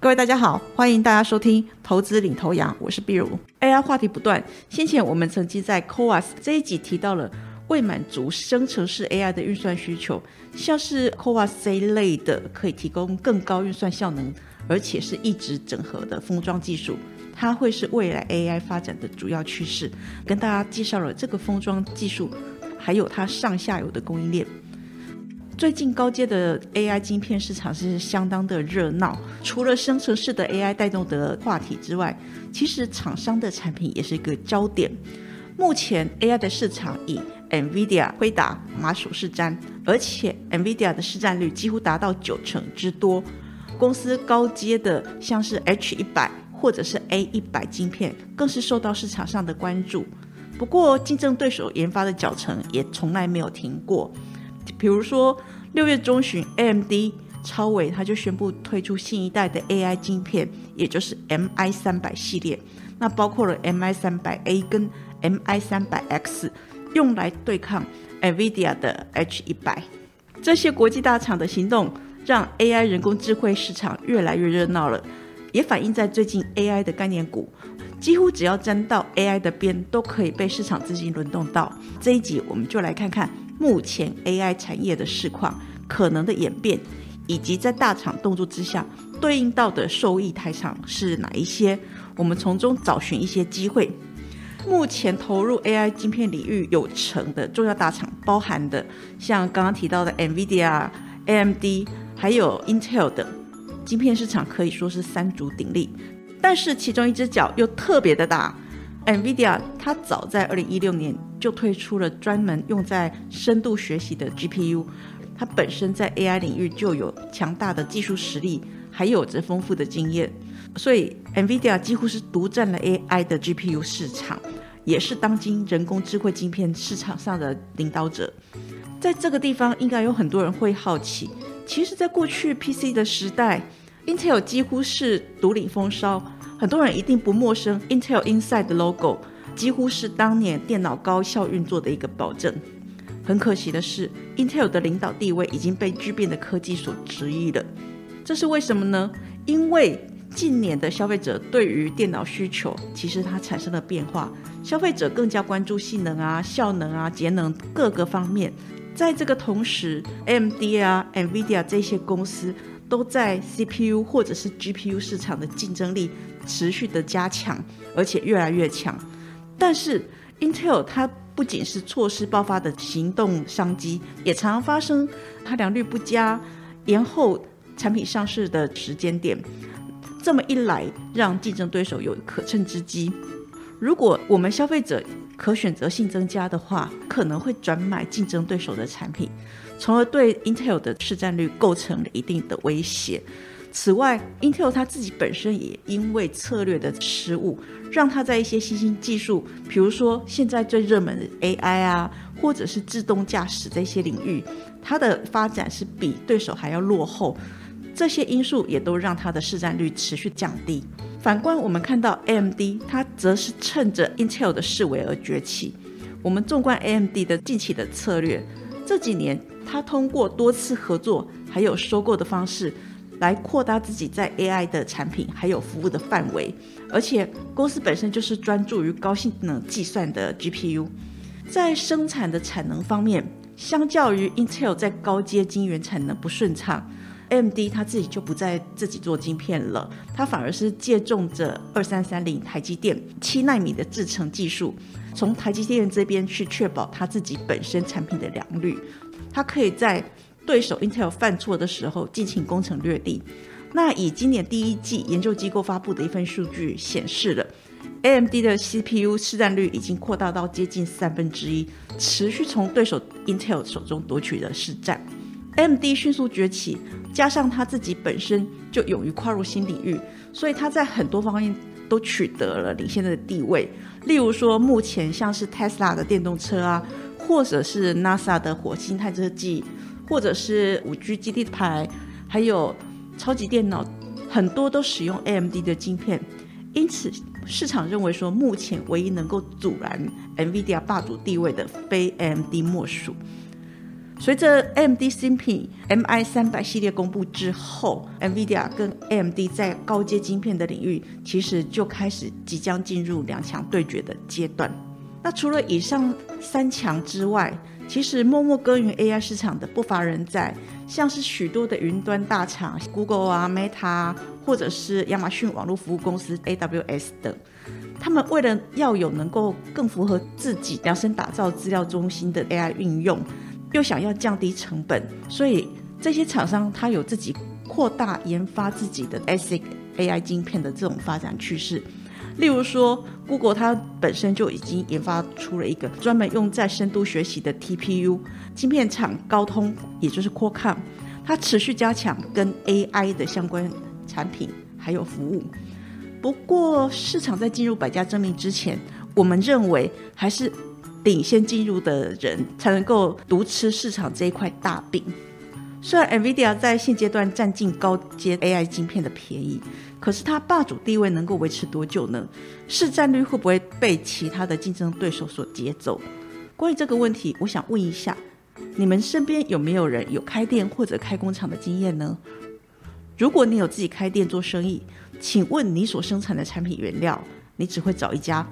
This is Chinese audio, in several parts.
各位大家好，欢迎大家收听投资领头羊，我是碧如。AI 话题不断，先前我们曾经在 c o a s 这一集提到了未满足生成式 AI 的运算需求，像是 c o a s 这一类的可以提供更高运算效能，而且是一直整合的封装技术，它会是未来 AI 发展的主要趋势。跟大家介绍了这个封装技术，还有它上下游的供应链。最近高阶的 AI 晶片市场是相当的热闹，除了生成式的 AI 带动的话题之外，其实厂商的产品也是一个焦点。目前 AI 的市场以 NVIDIA、辉达、马首是瞻，而且 NVIDIA 的市占率几乎达到九成之多。公司高阶的像是 H 一百或者是 A 一百晶片，更是受到市场上的关注。不过，竞争对手研发的脚程也从来没有停过。比如说，六月中旬，AMD 超伟他就宣布推出新一代的 AI 晶片，也就是 MI 三百系列。那包括了 MI 三百 A 跟 MI 三百 X，用来对抗 NVIDIA 的 H 一百。这些国际大厂的行动，让 AI 人工智慧市场越来越热闹了，也反映在最近 AI 的概念股，几乎只要沾到 AI 的边，都可以被市场资金轮动到。这一集我们就来看看。目前 AI 产业的市况可能的演变，以及在大厂动作之下对应到的受益台厂是哪一些？我们从中找寻一些机会。目前投入 AI 晶片领域有成的重要大厂，包含的像刚刚提到的 NVIDIA、AMD，还有 Intel 等，晶片市场可以说是三足鼎立。但是其中一只脚又特别的大。NVIDIA 它早在二零一六年就推出了专门用在深度学习的 GPU，它本身在 AI 领域就有强大的技术实力，还有着丰富的经验，所以 NVIDIA 几乎是独占了 AI 的 GPU 市场，也是当今人工智慧晶片市场上的领导者。在这个地方，应该有很多人会好奇，其实，在过去 PC 的时代，Intel 几乎是独领风骚。很多人一定不陌生，Intel Inside 的 logo 几乎是当年电脑高效运作的一个保证。很可惜的是，Intel 的领导地位已经被巨变的科技所质疑了。这是为什么呢？因为近年的消费者对于电脑需求，其实它产生了变化，消费者更加关注性能啊、效能啊、节能各个方面。在这个同时，AMD 啊、NVIDIA 这些公司都在 CPU 或者是 GPU 市场的竞争力。持续的加强，而且越来越强。但是，Intel 它不仅是错失爆发的行动商机，也常常发生它良率不佳、延后产品上市的时间点。这么一来，让竞争对手有可乘之机。如果我们消费者可选择性增加的话，可能会转买竞争对手的产品，从而对 Intel 的市占率构成了一定的威胁。此外，Intel 它自己本身也因为策略的失误，让它在一些新兴技术，比如说现在最热门的 AI 啊，或者是自动驾驶这些领域，它的发展是比对手还要落后。这些因素也都让它的市占率持续降低。反观我们看到 AMD，它则是趁着 Intel 的示威而崛起。我们纵观 AMD 的近期的策略，这几年它通过多次合作还有收购的方式。来扩大自己在 AI 的产品还有服务的范围，而且公司本身就是专注于高性能计算的 GPU，在生产的产能方面，相较于 Intel 在高阶晶圆产能不顺畅，AMD 它自己就不再自己做晶片了，它反而是借重着二三三零台积电七纳米的制程技术，从台积电这边去确保它自己本身产品的良率，它可以在。对手 Intel 犯错的时候进行攻城略地。那以今年第一季研究机构发布的一份数据显示了，AMD 的 CPU 市占率已经扩大到接近三分之一，持续从对手 Intel 手中夺取了市占。AMD 迅速崛起，加上他自己本身就勇于跨入新领域，所以他在很多方面都取得了领先的地位。例如说，目前像是 Tesla 的电动车啊，或者是 NASA 的火星探测器，或者是五 G 基地台，还有超级电脑，很多都使用 AMD 的晶片。因此，市场认为说，目前唯一能够阻拦 NVIDIA 霸主地位的，非 AMD 莫属。随着 AMD 新品 MI 三百系列公布之后，NVIDIA 跟 AMD 在高阶晶片的领域，其实就开始即将进入两强对决的阶段。那除了以上三强之外，其实默默耕耘 AI 市场的不乏人在，像是许多的云端大厂，Google 啊、Meta，或者是亚马逊网络服务公司 AWS 等，他们为了要有能够更符合自己量身打造资料中心的 AI 运用。又想要降低成本，所以这些厂商它有自己扩大研发自己的 ASIC AI 晶片的这种发展趋势。例如说，Google 它本身就已经研发出了一个专门用在深度学习的 TPU 晶片厂高通，也就是 Qualcomm，它持续加强跟 AI 的相关产品还有服务。不过，市场在进入百家争鸣之前，我们认为还是。领先进入的人才能够独吃市场这一块大饼。虽然 NVIDIA 在现阶段占尽高阶 AI 晶片的便宜，可是它霸主地位能够维持多久呢？市占率会不会被其他的竞争对手所劫走？关于这个问题，我想问一下，你们身边有没有人有开店或者开工厂的经验呢？如果你有自己开店做生意，请问你所生产的产品原料，你只会找一家？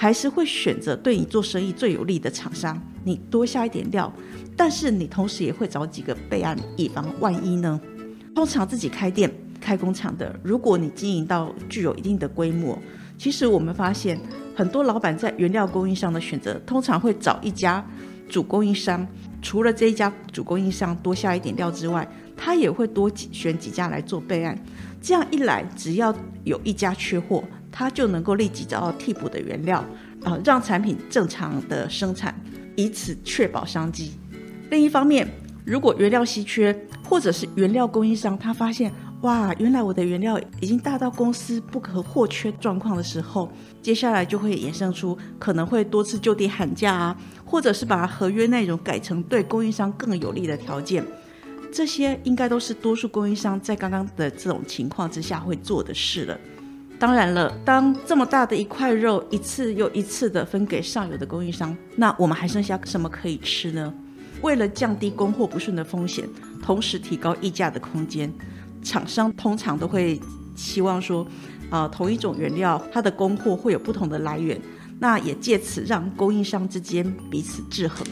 还是会选择对你做生意最有利的厂商，你多下一点料，但是你同时也会找几个备案，以防万一呢。通常自己开店、开工厂的，如果你经营到具有一定的规模，其实我们发现很多老板在原料供应商的选择，通常会找一家主供应商，除了这一家主供应商多下一点料之外，他也会多选几家来做备案。这样一来，只要有一家缺货。它就能够立即找到替补的原料，啊，让产品正常的生产，以此确保商机。另一方面，如果原料稀缺，或者是原料供应商他发现，哇，原来我的原料已经大到公司不可或缺状况的时候，接下来就会衍生出可能会多次就地喊价啊，或者是把合约内容改成对供应商更有利的条件。这些应该都是多数供应商在刚刚的这种情况之下会做的事了。当然了，当这么大的一块肉一次又一次的分给上游的供应商，那我们还剩下什么可以吃呢？为了降低供货不顺的风险，同时提高溢价的空间，厂商通常都会希望说，啊，同一种原料它的供货会有不同的来源，那也借此让供应商之间彼此制衡。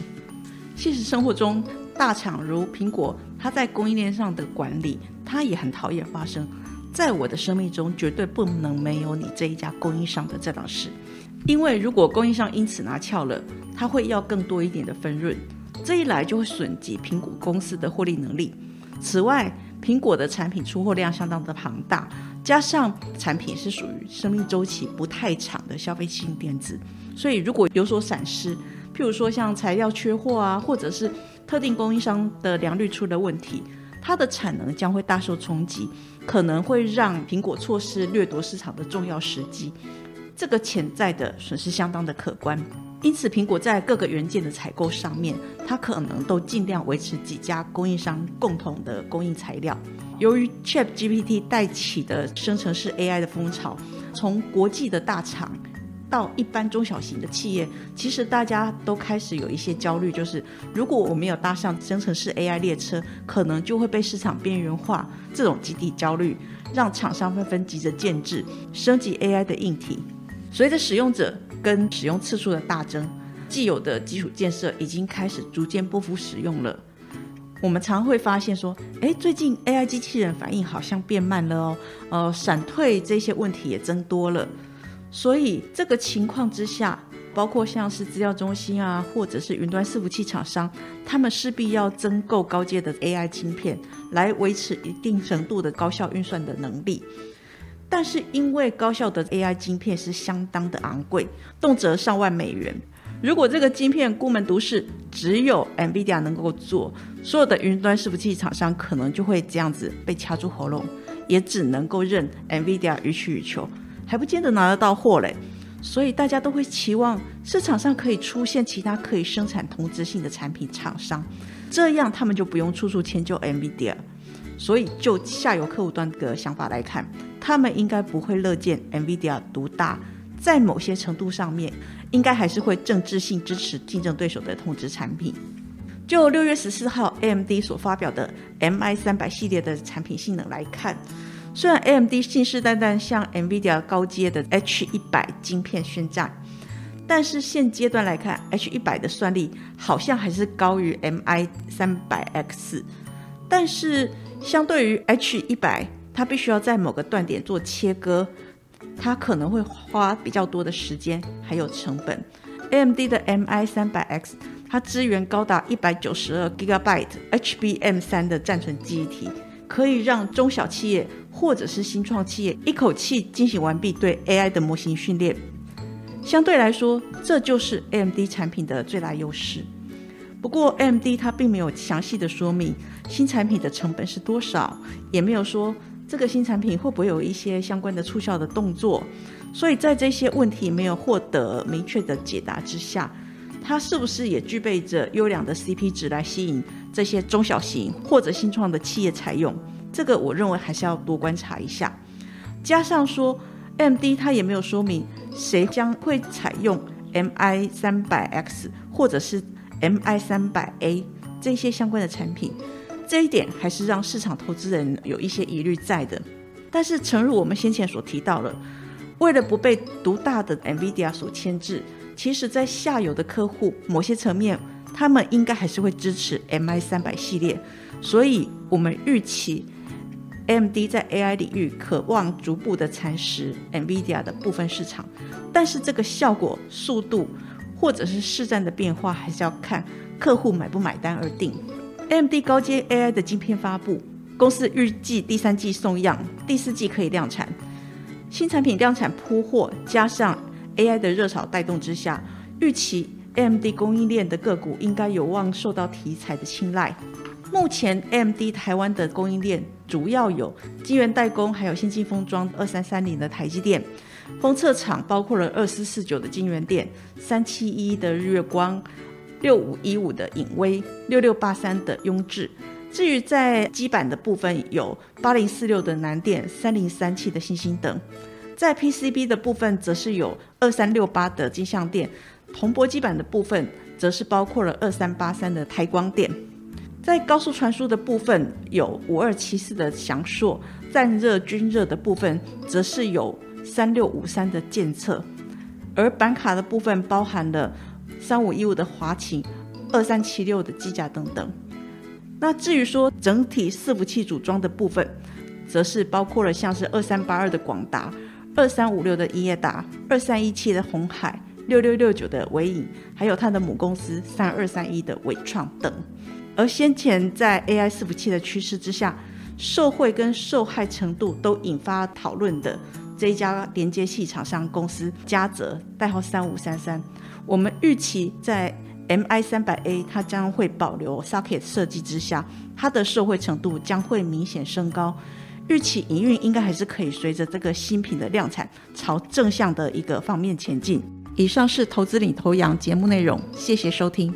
现实生活中，大厂如苹果，它在供应链上的管理，它也很讨厌发生。在我的生命中，绝对不能没有你这一家供应商的这档事，因为如果供应商因此拿翘了，他会要更多一点的分润，这一来就会损及苹果公司的获利能力。此外，苹果的产品出货量相当的庞大，加上产品是属于生命周期不太长的消费性电子，所以如果有所闪失，譬如说像材料缺货啊，或者是特定供应商的良率出了问题。它的产能将会大受冲击，可能会让苹果错失掠夺市场的重要时机，这个潜在的损失相当的可观。因此，苹果在各个元件的采购上面，它可能都尽量维持几家供应商共同的供应材料。由于 Chat GPT 带起的生成式 AI 的风潮，从国际的大厂。到一般中小型的企业，其实大家都开始有一些焦虑，就是如果我没有搭上生成式 AI 列车，可能就会被市场边缘化。这种集体焦虑，让厂商纷纷急着建制升级 AI 的硬体。随着使用者跟使用次数的大增，既有的基础建设已经开始逐渐不敷使用了。我们常会发现说，哎，最近 AI 机器人反应好像变慢了哦，呃，闪退这些问题也增多了。所以这个情况之下，包括像是资料中心啊，或者是云端伺服器厂商，他们势必要增购高阶的 AI 芯片，来维持一定程度的高效运算的能力。但是因为高效的 AI 晶片是相当的昂贵，动辄上万美元，如果这个晶片孤门独市，只有 NVIDIA 能够做，所有的云端伺服器厂商可能就会这样子被掐住喉咙，也只能够任 NVIDIA 予取予求，还不见得拿得到货嘞。所以大家都会期望市场上可以出现其他可以生产同质性的产品厂商，这样他们就不用处处迁就 NVIDIA。所以就下游客户端的想法来看，他们应该不会乐见 NVIDIA 独大，在某些程度上面，应该还是会政治性支持竞争对手的同质产品。就六月十四号 AMD 所发表的 MI 三百系列的产品性能来看。虽然 AMD 信誓旦旦向 NVIDIA 高阶的 H 一百晶片宣战，但是现阶段来看，H 一百的算力好像还是高于 MI 三百 X。但是相对于 H 一百，它必须要在某个断点做切割，它可能会花比较多的时间还有成本。AMD 的 MI 三百 X，它支援高达一百九十二 GB HBM 三的暂存记忆体。可以让中小企业或者是新创企业一口气进行完毕对 AI 的模型训练。相对来说，这就是 AMD 产品的最大优势。不过，AMD 它并没有详细的说明新产品的成本是多少，也没有说这个新产品会不会有一些相关的促销的动作。所以在这些问题没有获得明确的解答之下，它是不是也具备着优良的 CP 值来吸引这些中小型或者新创的企业采用？这个我认为还是要多观察一下。加上说，MD 它也没有说明谁将会采用 MI 三百 X 或者是 MI 三百 A 这些相关的产品，这一点还是让市场投资人有一些疑虑在的。但是，诚如我们先前所提到了，为了不被独大的 NVIDIA 所牵制。其实，在下游的客户，某些层面，他们应该还是会支持 MI 三百系列，所以我们预期 AMD 在 AI 领域渴望逐步的蚕食 NVIDIA 的部分市场，但是这个效果、速度或者是市占的变化，还是要看客户买不买单而定。AMD 高阶 AI 的晶片发布，公司预计第三季送样，第四季可以量产，新产品量产铺货，加上。AI 的热潮带动之下，预期 AMD 供应链的个股应该有望受到题材的青睐。目前 M D 台湾的供应链主要有晶圆代工，还有先进封装二三三零的台积电，封测厂包括了二四四九的晶圆店、三七一的日月光、六五一五的影威、六六八三的雍智。至于在基板的部分，有八零四六的南电、三零三七的星星等。在 PCB 的部分，则是有二三六八的金相电；铜箔基板的部分，则是包括了二三八三的台光电。在高速传输的部分，有五二七四的翔硕；散热均热的部分，则是有三六五三的建测。而板卡的部分，包含了三五一五的华擎、二三七六的机甲等等。那至于说整体伺服器组装的部分，则是包括了像是二三八二的广达。二三五六的英业达，二三一七的红海，六六六九的伟影，还有它的母公司三二三一的伟创等。而先前在 AI 伺服器的趋势之下，受惠跟受害程度都引发讨论的这一家连接器厂商公司嘉泽，代号三五三三，我们预期在 MI 三百 A 它将会保留 socket 设计之下，它的受惠程度将会明显升高。预期营运应该还是可以随着这个新品的量产朝正向的一个方面前进。以上是投资领头羊节目内容，谢谢收听。